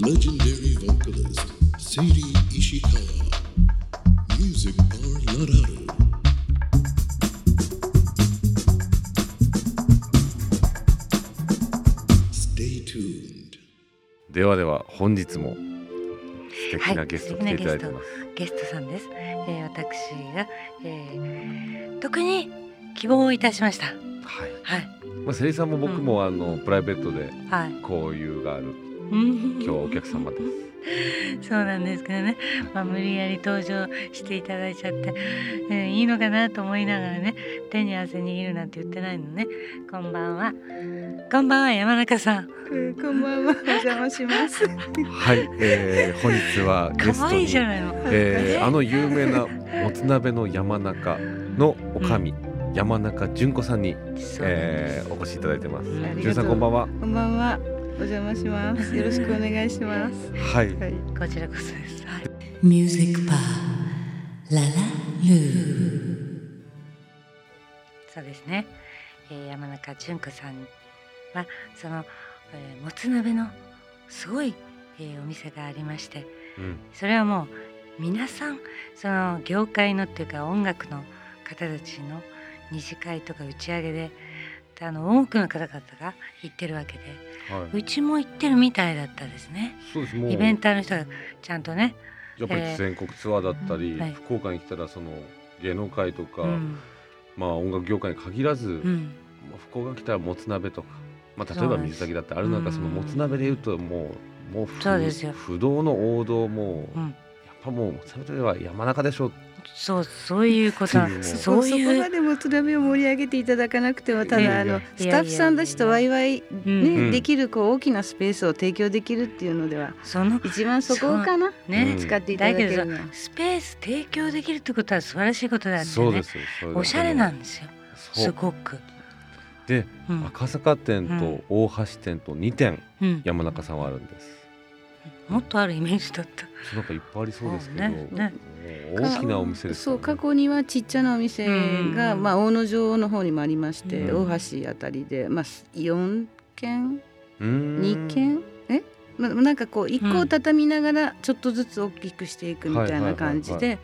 legendary vocalist Sadie Ishikawa. Music Bar Lararu. Stay tuned. ではでは本日も素敵なゲスト来ていただいてます、ゲストさんです。えー、私が、えー、特に希望をいたしました。はいはいまあ、セリさんも僕も、あのプライベートではい。交友がある今今日はお客様です。そうなんですけどね、まあ、無理やり登場していただいちゃって、うん、いいのかなと思いながらね手に汗握るなんて言ってないのね。こんばんは。こんばんは山中さん。うんこんばんは、お邪魔します。はい、えー、本日はゲストにじゃないの。えー、あの有名なもつ鍋の山中のおかみ、山中純子さんに、えー、お越しいただいてます。純さんこんばんは。こんばんは、お邪魔します。よろしくお願いします。はいはい。こちらこそです、はい、Music Bar La La Lu そうですね、えー、山中純子さんはその、えーもつ鍋のすごい、えーお店がありましてうんそれはもう皆さんその業界のっていうか音楽の方たちの二次会とか打ち上げであの多くの方々が行ってるわけではい。うちも行ってるみたいだったですね。そうですもう。イベンターの人がちゃんとね、やっぱり全国ツアーだったり、えーはい。福岡に来たらその芸能界とか、うん。まあ音楽業界に限らず、うん、まあ福岡来たらもつ鍋とか、まあ、例えば水炊きだってある中うん。そのもつ鍋でいうともうもう不そうですよ。不動の王道もう、うん、やっぱもうもつ鍋といえば山中でしょそうそういうこと。そう。いそこまう、でもつ鍋を盛り上げていただかなくても、ただあのスタッフさんたちとワイワイうんね、うん。できるこう大きなスペースを提供できるっていうのではその一番そこかな？ね、う。ん。使っていただだける。スペース提供できるってことは素晴らしいことだってね。そうですよそれだけおしゃれなんですよ。すごく、で、うん。赤坂店と大橋店と2店うん、山中さんはあるんです、もっとあるイメージだった。そうなんかいっぱいありそうですけど、ねね。大きなお店ですそう過去にはちっちゃなお店が、うん。まあ、大野城の方にもありまして、うん。大橋あたりで、まあ、4軒？うーん。2軒？え、まあ、なんかこう一個を畳みながらちょっとずつ大きくしていくみたいな感じで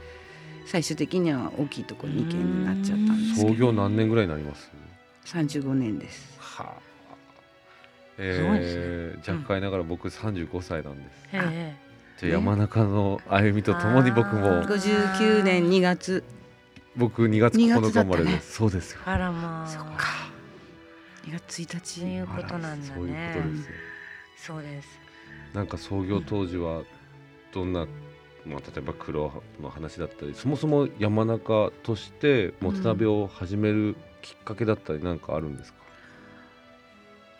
最終的には大きいところ2軒になっちゃったんですけど。創業何年ぐらいになります？35年です。はあえー、若干ながら僕35歳なんです、えじゃあ山中の歩みとともに僕もあー59年2月。僕2月2 9月日生まれです。そうですよ。えあらまあ。そっか。2月1日。いうことなんだそういうねことですよ。そうです。なんか創業当時はどんな、まあ、例えば黒の話だったりそもそも山中としてもつ鍋を始めるきっかけだったりなんかあるんですか、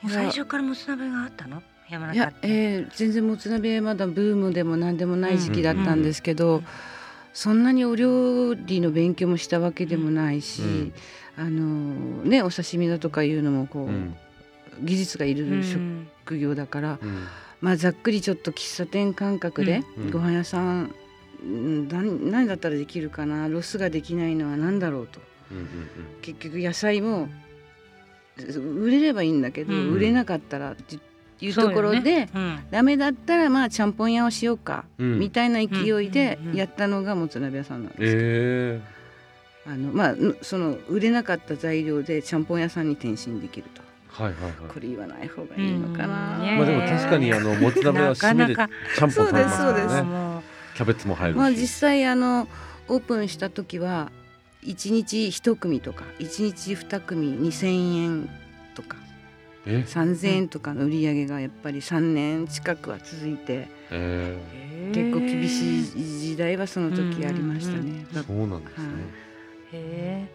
最初からもつ鍋があったの？山いや中っ、てえー全然もつ鍋まだブームでも何でもない時期だったんですけど、うん。そんなにお料理の勉強もしたわけでもないし、うん。あのねお刺身だとかいうのもこう、うん。技術がいるうん職業だから、うん。まあざっくりちょっと喫茶店感覚で、うん。ご飯屋さんうん何何だったらできるかなロスができないのは何だろうと。結局野菜も売れればいいんだけど、うん。売れなかったらっていうところで、ね。うん。ダメだったらまあちゃんぽん屋をしようか、うん。みたいな勢いでやったのがもつ鍋屋さんなんです、え。あのまあぬその売れなかった材料でちゃんぽん屋さんに転身できると。ー、はいはいはい。これ言わない方がいいのかな、まあでも確かにあのもつ鍋は締めでちゃんぽん食べますかそうですらねもキャベツも入るし、まあ実際あのオープンした時は1日1組とか1日2組2,000円とかえ？3,000円とかの売り上げがやっぱり3年近くは続いてえう結構厳しいい時代はその時ありましたね。ー、そうなんですね、へ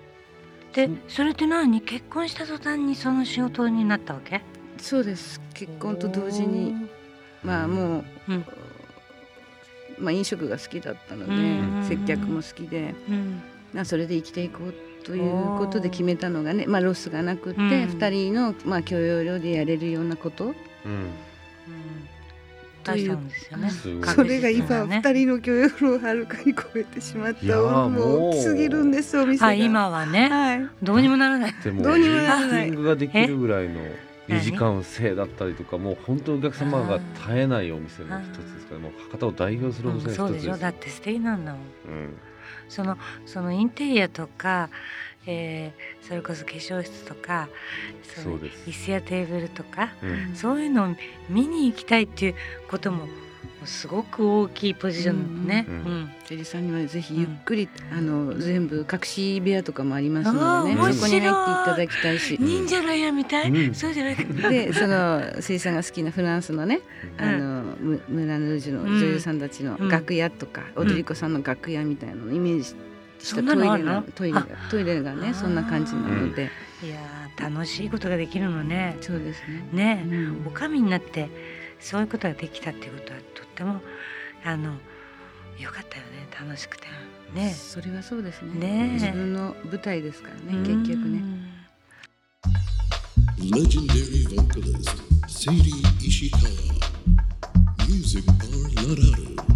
えでそれって何？結婚した途端にその仕事になったわけ？そうです。結婚と同時にまあもう、うん。まあ、飲食が好きだったので、うん接客も好きで、うそれで生きていこうということで決めたのがね、まあ、ロスがなくって、うん。2人の、まあ、許容量でやれるようなこと、うん。う。んとい。うそれが今確実なね。2人の許容量をはるかに超えてしまったもう大きすぎるんですお店今はね。はい。どうにもならない。でもどうにもなミらない。ーティングができるぐらいの2時間制だったりとかもう本当にお客様が絶えないお店の一つですからもう博多を代表するおうん店のそうでしょ一つです。だって素敵なんだもん。うんそのそのインテリアとか、えーそれこそ化粧室とかそう椅子やテーブルとかうん。そういうのを見に行きたいっていうこともすごく大きいポジションね。うんうん。ジェリーさんにはぜひゆっくり、あの全部隠し部屋とかもありますのでねそこに入っていただきたいし。忍者の矢みたい、うん。そうじゃない。か。でそのせいさんが好きなフランスのね、うん。あのムムランルージュの女優さんたちのうん。楽屋とか、ん。踊り子さんの楽屋みたいなのをイメージしそたトイレがトイレがトイレがあねそんな感じなので、いやー楽しいことができるのね。そうですね。ね。え、うん。おかみになってそういうことができたっていうことはとってもあの良かったよね楽しくてねそれはそうですね。ねえ自分の舞台ですからね、うん結局ね。Legendary vocalist Sadie Ishikawa. Music Bar Lararu.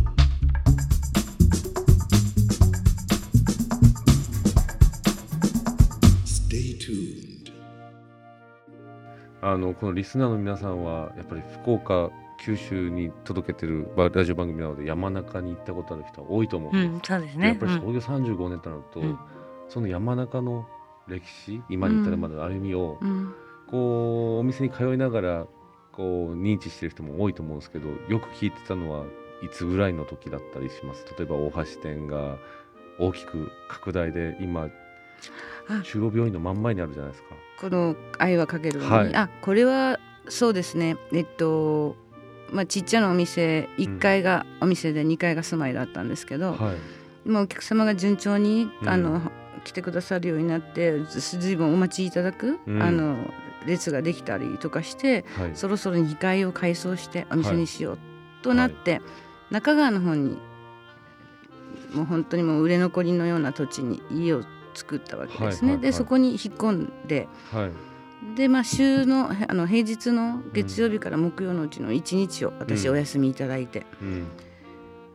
あのこのリスナーの皆さんはやっぱり福岡九州に届けてるばラジオ番組なので山中に行ったことある人は多いと思う、うん、そうですでね。うんやっぱり創業35年となると、うん。その山中の歴史今に至るまでの歩みを、うん。こうお店に通いながらこう認知してる人も多いと思うんですけどよく聞いてたのはいつぐらいの時だったりします？例えば大橋店が大きく拡大で今あ中央病院の真ん前にあるじゃないですか。この愛はかけるに、はい。あこれはそうですね。えっとまあちっちゃなお店1階がお店で2階が住まいだったんですけど、はい。まあお客様が順調に、うん。あの来てくださるようになってずずいぶんお待ちいただく、うん。あの列ができたりとかしてはい。そろそろ2階を改装してお店にしようとなって、中川の方にもう本当にもう売れ残りのような土地に家を作ったわけですね。はいはいはい。でそこに引っ込んで。はい。でまあ週のあの平日の月曜日から木曜のうちの1日を私うん。お休みいただいて。うん。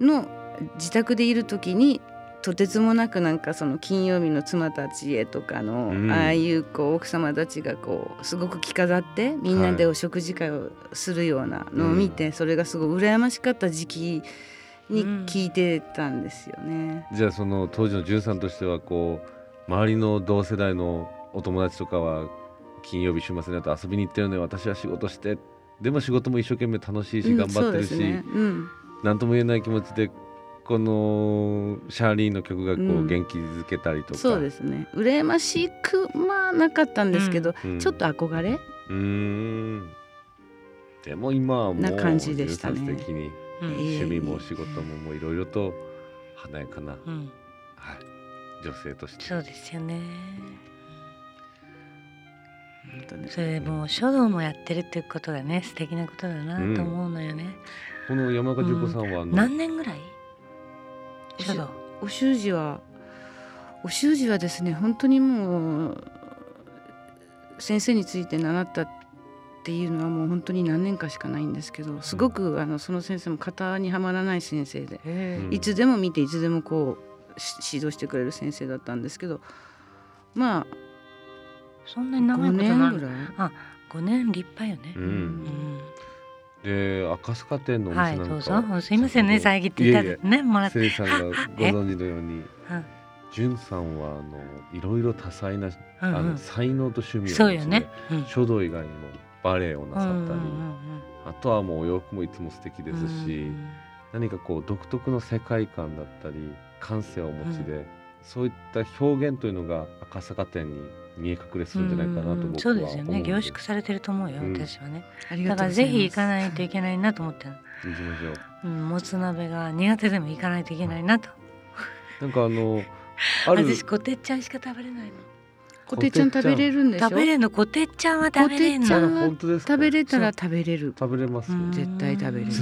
の自宅でいる時にとてつもなくなんかその金曜日の妻たちへとかの、うん。ああいうこう奥様たちがこうすごく着飾ってみんなでお食事会をするようなのを見て、それがすごい羨ましかった時期に聞いてたんですよね。じゃあその当時の潤さんとしてはこう周りの同世代のお友達とかは金曜日週末になると遊びに行ってるので私は仕事して。でも仕事も一生懸命楽しいしうん頑張ってるし、そうですね。うん何とも言えない気持ちでこのシャーリーの曲がこううん元気づけたりとか、そうですね。羨ましくまあなかったんですけど、うん。ちょっと憧れ？うーん。でも今はもうな感じでしたね。潤さん素敵に趣味も仕事ももういろいろと華やかな、うん、はい、女性として。そうですよね。本当ねそれでもう書道もやってるっていうことがね素敵なことだなと思うのよね。この山中十子さんはあの、何年ぐらい？書道。お習字はお習字はですね本当にもう先生について習ったっていうのはもう本当に何年かしかないんですけどすごくあのその先生も型にはまらない先生で、うん。いつでも見ていつでもこうし指導してくれる先生だったんですけどまあそんなに長い5ことなる年ぐらい？五年立派よね。う。、うん。んで赤塚店のおはい店なんか、どうぞ。すいませんね遮っていただいて。ねもらって。さんがご存知のようにうん。潤さんはあのいろいろ多彩な、うんあうん。の才能と趣味を持ちそうよね。うん。書道以外にもバレエをなさったり、うんうんうんあとはもうお洋服もいつも素敵ですし、うん。何かこう独特の世界観だったり感性をお持ちで、そういった表現というのが赤坂店に見え隠れするんじゃないかなと僕は思うんそうですよね。凝で縮されてると思うよ、うん。私はね。ありだからぜひ行かないといけないなと思ってる、行きましょう。うん、もつ鍋が苦手でも行かないといけないなと。なんかあの ある私こてっちゃんしか食べれないのこてっちゃん食べれるんでしょ？食べれんの？こてっちゃんは食べれんこてっちゃんのあ本当ですか？食べれたら食べれる。食べれます絶対食べれる。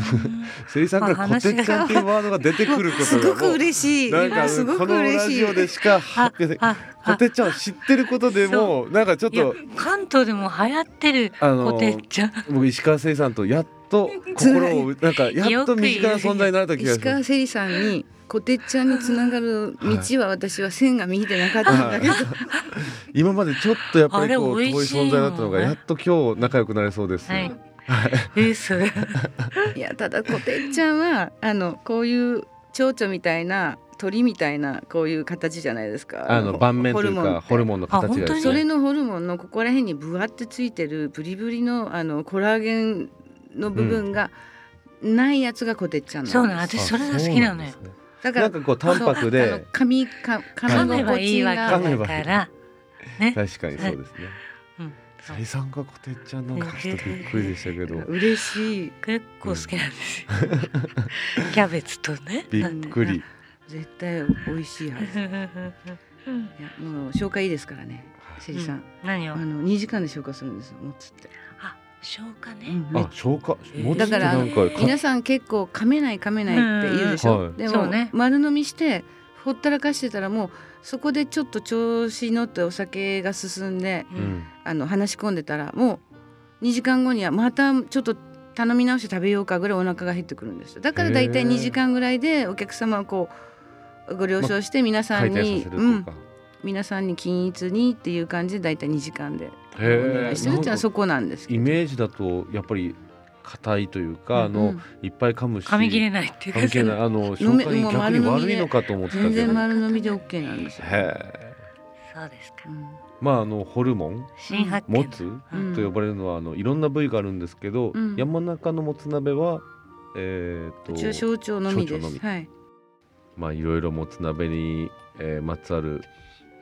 からまあこてっちゃんっていうワードが出てくることがすごく嬉しい。なんかすごくこの嬉しいラジオでしかあ発表であこてっちゃんを知ってることでもなんかちょっと関東でも流行ってるあのこてっちゃん。僕石川せいさんとやっと心をなんかやっと身近な存在になれた気がする。石川せりさんにこてっちゃんにつながる道は私は線が見えてなかったんだけど、今までちょっとやっぱりこう遠い存在だったのがやっと今日仲良くなれそうです、はい。嘘。い。やただこてっちゃんはあのこういう蝶々みたいな鳥みたいなこういう形じゃないですか。あの盤面というかホルモンモンの形がですあ本当に？それねのホルモンのここら辺にブワってついてるブリブリのあのコラーゲンの部分がないやつがこてっちゃんそうな私それが好きなのよ。だなんかこう淡白で髪か髪噛めば心地いいわがけだから。ね。確かにそうですね。うん。そうさいさんがこてっちゃんなんかちょっとびっくりでしたけど。嬉しい。結構好きなんです。よ。キャベツとね。びっくり。絶対美味しいはず。いやもう紹介いいですからね。せりさん、何を？あ。の2時間で消化するんですもつって、あ、消化ね。うん。あ消化？ー。もつだから皆さん結構噛めない噛めないって言うでしょ、うんはい。でも、ね。丸飲みしてほったらかしてたらもうそこでちょっと調子に乗ってお酒が進んでううん。んあの話し込んでたらもう2時間後にはまたちょっと頼み直して食べようかぐらいお腹が減ってくるんですよ。だからだいたいへー。2時間ぐらいでお客様をこうご了承して皆さんに、させるとうん、か皆さんに均一にっていう感じでだいたい2時間でおへ願いしてるっていうのえはそこなんですけど。イメージだとやっぱり硬いというかあのいっぱい噛むし噛み切れないっていうか。噛み切れない。あの消化に逆に悪いのかと思ってた全けど。然丸飲みで OK なんですよ、へえ。そうですか。うん。まああのホルモン？新発見もつうん。と呼ばれるのはあのいろんな部位があるんですけど、うん。山中のもつ鍋はえー、とうちは小腸のみです。はい。まあいろいろもつ鍋に、えーまつわる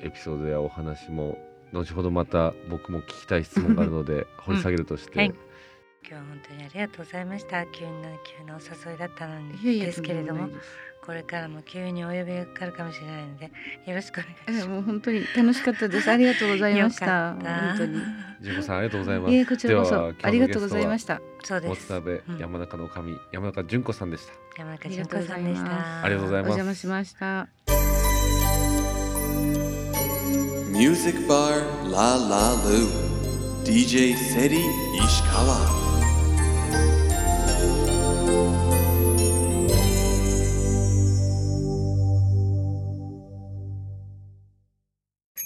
エピソードやお話も後ほどまた僕も聞きたい質問があるので掘り下げるとして、はい今日は本当にありがとうございました。急な急なお誘いだったのにいやいやですけれどもこれからも急にお呼びがかかるかもしれないのでよろしくお願いしえもう本当に楽しかったです。ありがとうございまます。した。本当に。ジェコさんありがとうございます。いえこちらこそではありがとうございました。そうです。山中の神山中純子さんでした。山中純子さんでした。ありがとうございます。お邪魔しました。Music Bar La La Lu DJ Seri Ishikawa Love